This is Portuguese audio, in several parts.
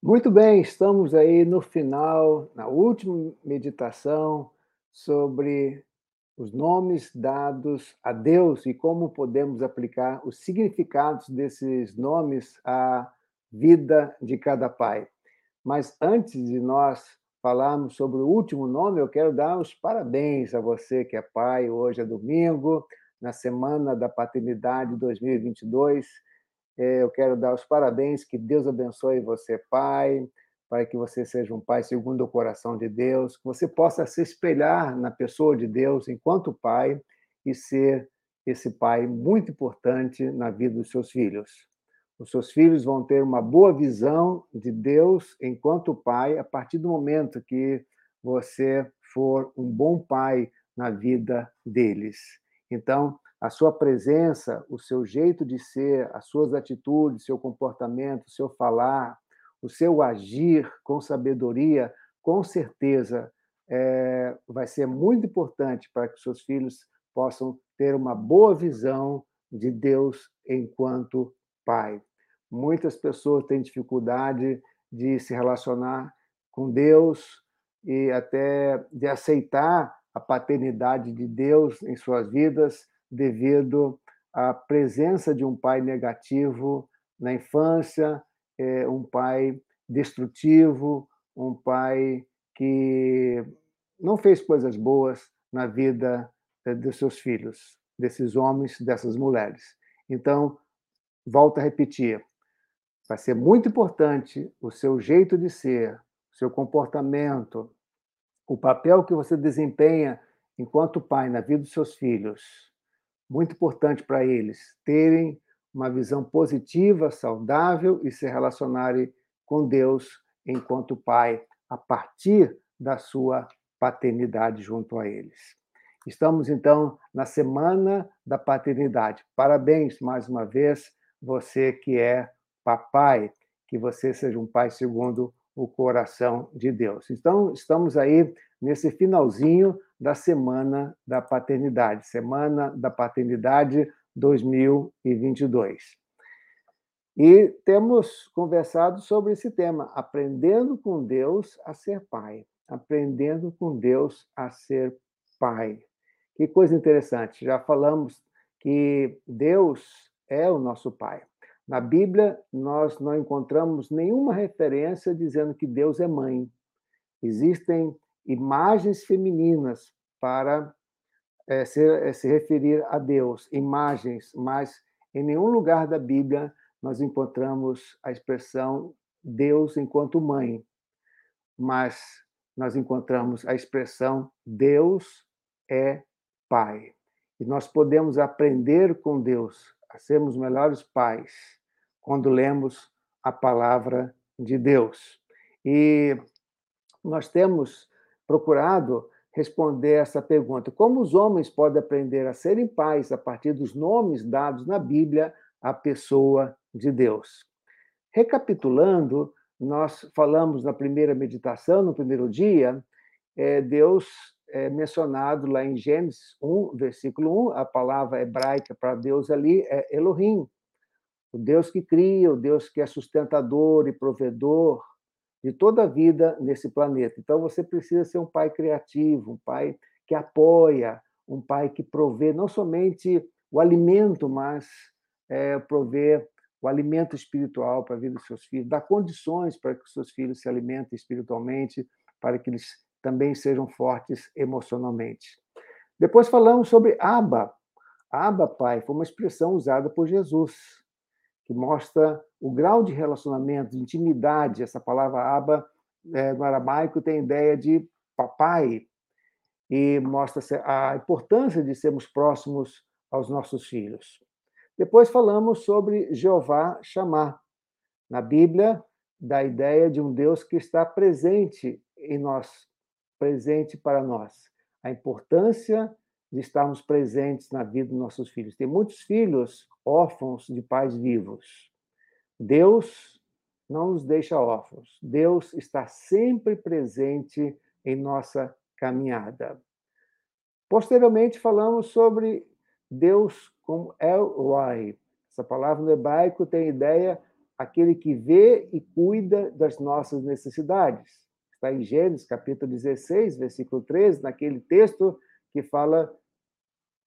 Muito bem, estamos aí no final, na última meditação sobre os nomes dados a Deus e como podemos aplicar os significados desses nomes à vida de cada pai. Mas antes de nós falarmos sobre o último nome, eu quero dar os parabéns a você que é pai. Hoje é domingo, na semana da paternidade 2022 é, eu quero dar os parabéns, que Deus abençoe você, pai, para que você seja um pai segundo o coração de Deus, que você possa se espelhar na pessoa de Deus enquanto pai e ser esse pai muito importante na vida dos seus filhos. Os seus filhos vão ter uma boa visão de Deus enquanto pai a partir do momento que você for um bom pai na vida deles. Então, a sua presença, o seu jeito de ser, as suas atitudes, seu comportamento, seu falar, o seu agir com sabedoria, com certeza é, vai ser muito importante para que seus filhos possam ter uma boa visão de Deus enquanto Pai. Muitas pessoas têm dificuldade de se relacionar com Deus e até de aceitar a paternidade de Deus em suas vidas devido à presença de um pai negativo na infância, é, um pai destrutivo, um pai que não fez coisas boas na vida é, dos seus filhos, desses homens, dessas mulheres. Então, volto a repetir, vai ser muito importante o seu jeito de ser, o seu comportamento, o papel que você desempenha enquanto pai na vida dos seus filhos muito importante para eles terem uma visão positiva, saudável e se relacionarem com Deus enquanto pai, a partir da sua paternidade junto a eles. Estamos, então, na semana da paternidade. Parabéns mais uma vez, você que é papai, que você seja um pai segundo o coração de Deus. Então, estamos aí nesse finalzinho da Semana da Paternidade, Semana da Paternidade 2022. E temos conversado sobre esse tema, aprendendo com Deus a ser pai, aprendendo com Deus a ser pai. Que coisa interessante, já falamos que Deus é o nosso pai. Na Bíblia, nós não encontramos nenhuma referência dizendo que Deus é mãe. Existem imagens femininas para é, se, é, se referir a Deus, imagens, mas em nenhum lugar da Bíblia nós encontramos a expressão Deus enquanto mãe, mas nós encontramos a expressão Deus é Pai. E nós podemos aprender com Deus a sermos melhores pais quando lemos a palavra de Deus. E nós temos procurado responder essa pergunta: como os homens podem aprender a serem pais a partir dos nomes dados na Bíblia à pessoa de Deus? Recapitulando, nós falamos na primeira meditação, no primeiro dia, é, Deus é mencionado lá em Gênesis 1, versículo 1, a palavra hebraica para Deus ali é Elohim, o Deus que cria, o Deus que é sustentador e provedor, de toda a vida nesse planeta. Então você precisa ser um pai criativo, um pai que apoia, um pai que provê não somente o alimento, mas é, prover o alimento espiritual para a vida dos seus filhos, dá condições para que os seus filhos se alimentem espiritualmente, para que eles também sejam fortes emocionalmente. Depois falamos sobre Abba. Abba, pai, foi uma expressão usada por Jesus que mostra o grau de relacionamento, de intimidade. Essa palavra aba é, no aramaico tem a ideia de papai e mostra a importância de sermos próximos aos nossos filhos. Depois falamos sobre Jeová chamar. Na Bíblia, da ideia de um Deus que está presente em nós, presente para nós. A importância de estarmos presentes na vida dos nossos filhos. Tem muitos filhos órfãos de pais vivos. Deus não nos deixa órfãos. Deus está sempre presente em nossa caminhada. Posteriormente, falamos sobre Deus como El Roi. Essa palavra no hebraico tem a ideia aquele que vê e cuida das nossas necessidades. Está em Gênesis, capítulo 16, versículo 13, naquele texto que fala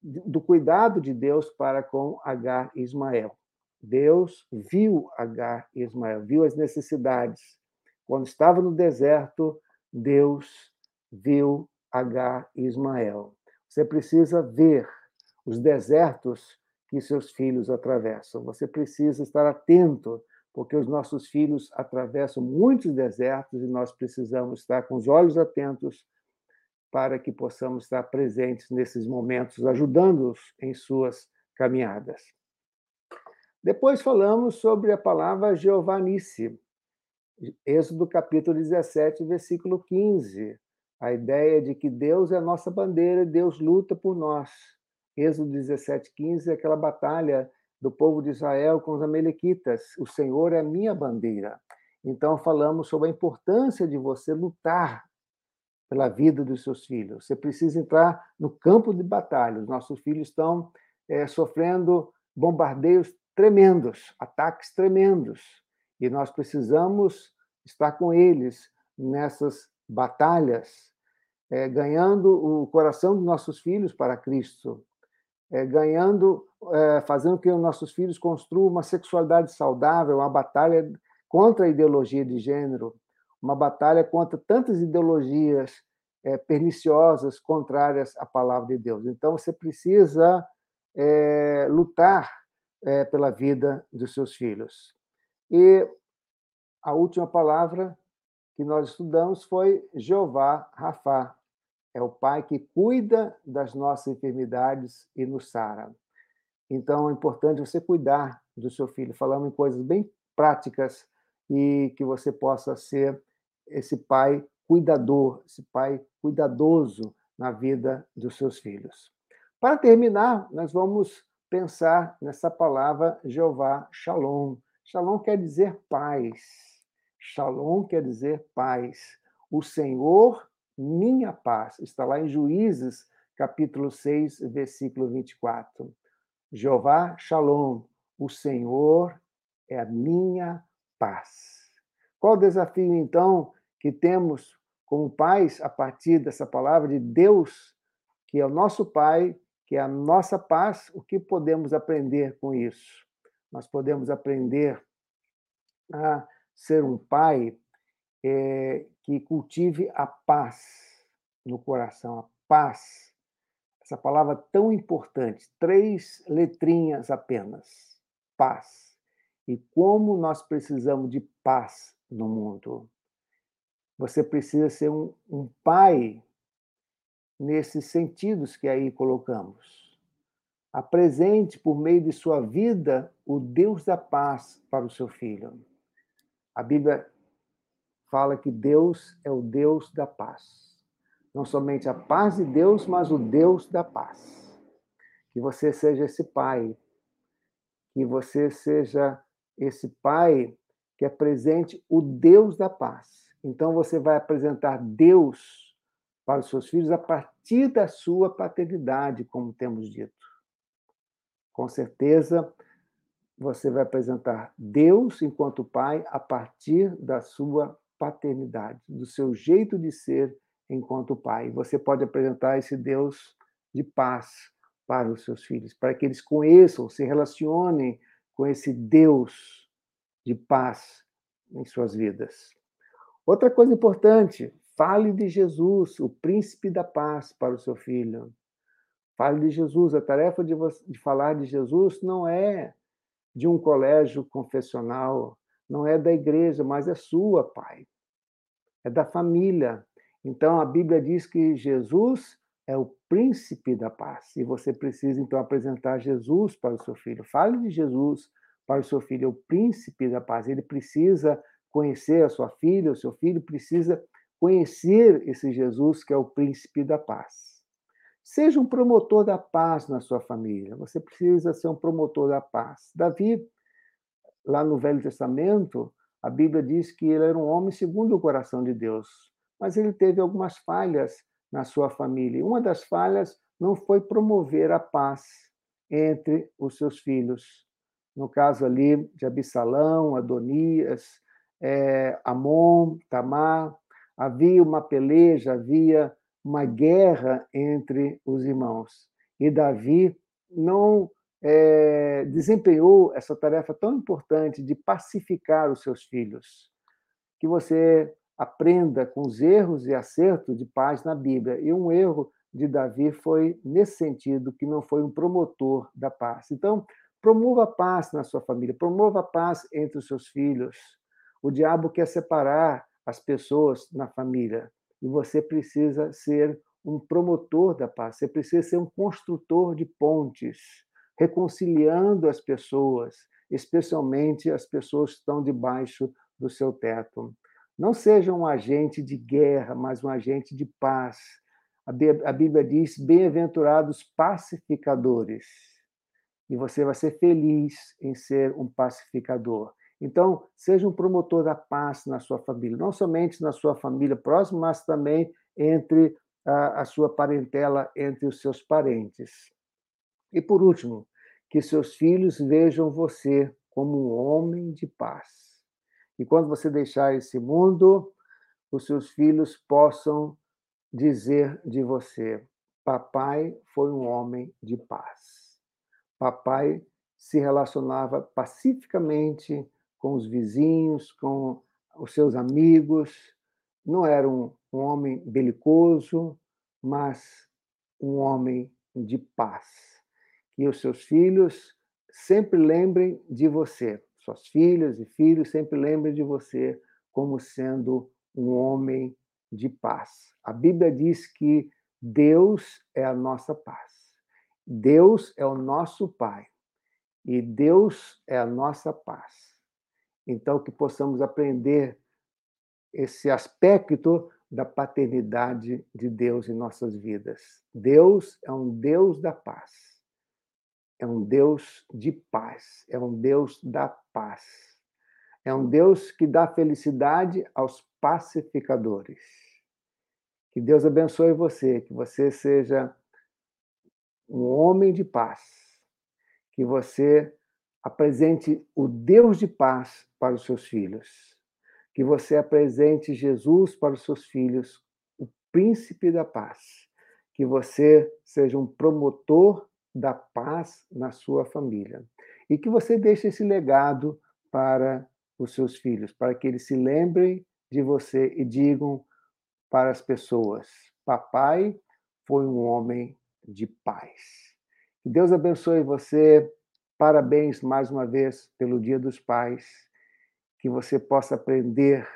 do cuidado de Deus para com Agar e Ismael. Deus viu Agar e Ismael, viu as necessidades. Quando estava no deserto, Deus viu Agar e Ismael. Você precisa ver os desertos que seus filhos atravessam. Você precisa estar atento, porque os nossos filhos atravessam muitos desertos e nós precisamos estar com os olhos atentos para que possamos estar presentes nesses momentos, ajudando-os em suas caminhadas. Depois falamos sobre a palavra Giovanice, Êxodo capítulo 17, versículo 15. A ideia de que Deus é a nossa bandeira, Deus luta por nós. Êxodo 17, 15 é aquela batalha do povo de Israel com os amalequitas. O Senhor é minha bandeira. Então, falamos sobre a importância de você lutar pela vida dos seus filhos. Você precisa entrar no campo de batalha. Os nossos filhos estão é, sofrendo bombardeios tremendos, ataques tremendos. E nós precisamos estar com eles nessas batalhas, é, ganhando o coração dos nossos filhos para Cristo, é, ganhando, é, fazendo que os nossos filhos construam uma sexualidade saudável, uma batalha contra a ideologia de gênero, uma batalha contra tantas ideologias é, perniciosas, contrárias à palavra de Deus. Então, você precisa é, lutar é, pela vida dos seus filhos. E a última palavra que nós estudamos foi Jeová Rafá. É o Pai que cuida das nossas enfermidades e nos sara. Então, é importante você cuidar do seu filho. Falamos em coisas bem práticas e que você possa ser esse pai cuidador, esse pai cuidadoso na vida dos seus filhos. Para terminar, nós vamos pensar nessa palavra Jeová Shalom. Shalom quer dizer paz. Shalom quer dizer paz. O Senhor, minha paz. Está lá em Juízes, capítulo 6, versículo 24. Jeová Shalom. O Senhor é a minha paz. Qual o desafio, então, que temos como pais a partir dessa palavra de Deus, que é o nosso Pai, que é a nossa paz? O que podemos aprender com isso? Nós podemos aprender a ser um pai é, que cultive a paz no coração, a paz. Essa palavra tão importante, três letrinhas apenas. Paz. E como nós precisamos de paz no mundo. Você precisa ser um, um pai nesses sentidos que aí colocamos. Apresente por meio de sua vida o Deus da paz para o seu filho. A Bíblia fala que Deus é o Deus da paz. Não somente a paz de Deus, mas o Deus da paz. Que você seja esse pai, que você seja esse pai que apresente o Deus da paz então você vai apresentar Deus para os seus filhos a partir da sua paternidade, como temos dito. Com certeza, você vai apresentar Deus enquanto pai a partir da sua paternidade, do seu jeito de ser enquanto pai. Você pode apresentar esse Deus de paz para os seus filhos, para que eles conheçam, se relacionem com esse Deus de paz em suas vidas. Outra coisa importante, fale de Jesus, o príncipe da paz, para o seu filho. Fale de Jesus. A tarefa de, você, de falar de Jesus não é de um colégio confessional, não é da igreja, mas é sua, pai. É da família. Então a Bíblia diz que Jesus é o príncipe da paz. E você precisa então apresentar Jesus para o seu filho. Fale de Jesus para o seu filho, é o príncipe da paz. Ele precisa conhecer a sua filha, o seu filho precisa conhecer esse Jesus que é o príncipe da paz. Seja um promotor da paz na sua família. Você precisa ser um promotor da paz. Davi, lá no Velho Testamento, a Bíblia diz que ele era um homem segundo o coração de Deus, mas ele teve algumas falhas na sua família. Uma das falhas não foi promover a paz entre os seus filhos. no caso ali de Absalão, Adonias, é, Amon, Tamar, havia uma peleja, havia uma guerra entre os irmãos. E Davi não é, desempenhou essa tarefa tão importante de pacificar os seus filhos. Que você aprenda com os erros e acertos de paz na Bíblia. E um erro de Davi foi nesse sentido, que não foi um promotor da paz. Então, promova a paz na sua família, promova a paz entre os seus filhos. O diabo quer separar as pessoas na família e você precisa ser um promotor da paz, você precisa ser um construtor de pontes, reconciliando as pessoas, especialmente as pessoas que estão debaixo do seu teto. Não seja um agente de guerra, mas um agente de paz. A Bíblia diz: bem-aventurados pacificadores. E você vai ser feliz em ser um pacificador. Então, seja um promotor da paz na sua família, não somente na sua família próxima, mas também entre a, a sua parentela, entre os seus parentes. E por último, que seus filhos vejam você como um homem de paz e quando você deixar esse mundo, os seus filhos possam dizer de você: Papai foi um homem de paz. Papai se relacionava pacificamente com os vizinhos, com os seus amigos. Não era um, um homem belicoso, mas um homem de paz. Que os seus filhos sempre lembrem de você suas filhas e filhos sempre lembrem de você como sendo um homem de paz. A Bíblia diz que Deus é a nossa paz. Deus é o nosso Pai. E Deus é a nossa paz. Então, que possamos aprender esse aspecto da paternidade de Deus em nossas vidas. Deus é um Deus da paz é um Deus de paz, é um Deus da paz. É um Deus que dá felicidade aos pacificadores. Que Deus abençoe você, que você seja um homem de paz, que você apresente o Deus de paz para os seus filhos, que você apresente Jesus para os seus filhos, o príncipe da paz, que você seja um promotor da paz na sua família. E que você deixe esse legado para os seus filhos, para que eles se lembrem de você e digam para as pessoas: Papai foi um homem de paz. Que Deus abençoe você. Parabéns mais uma vez pelo Dia dos Pais. Que você possa aprender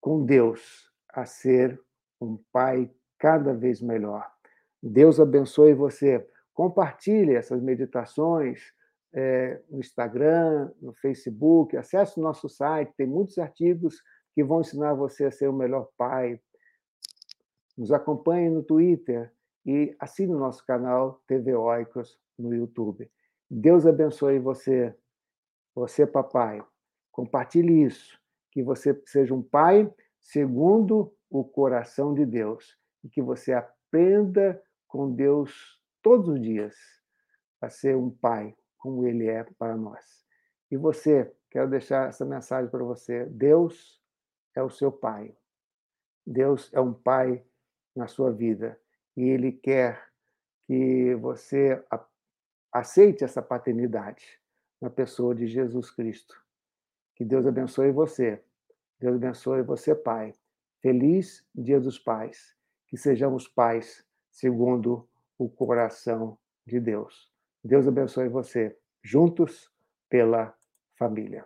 com Deus a ser um pai cada vez melhor. Deus abençoe você. Compartilhe essas meditações é, no Instagram, no Facebook, acesse o nosso site, tem muitos artigos que vão ensinar você a ser o melhor pai. Nos acompanhe no Twitter e assine o nosso canal TV Oicos no YouTube. Deus abençoe você, você papai. Compartilhe isso, que você seja um pai segundo o coração de Deus e que você aprenda com Deus todos os dias a ser um pai como ele é para nós. E você, quero deixar essa mensagem para você. Deus é o seu pai. Deus é um pai na sua vida e ele quer que você aceite essa paternidade na pessoa de Jesus Cristo. Que Deus abençoe você. Deus abençoe você, pai. Feliz Dia dos Pais. Que sejamos pais segundo o coração de Deus. Deus abençoe você. Juntos pela família.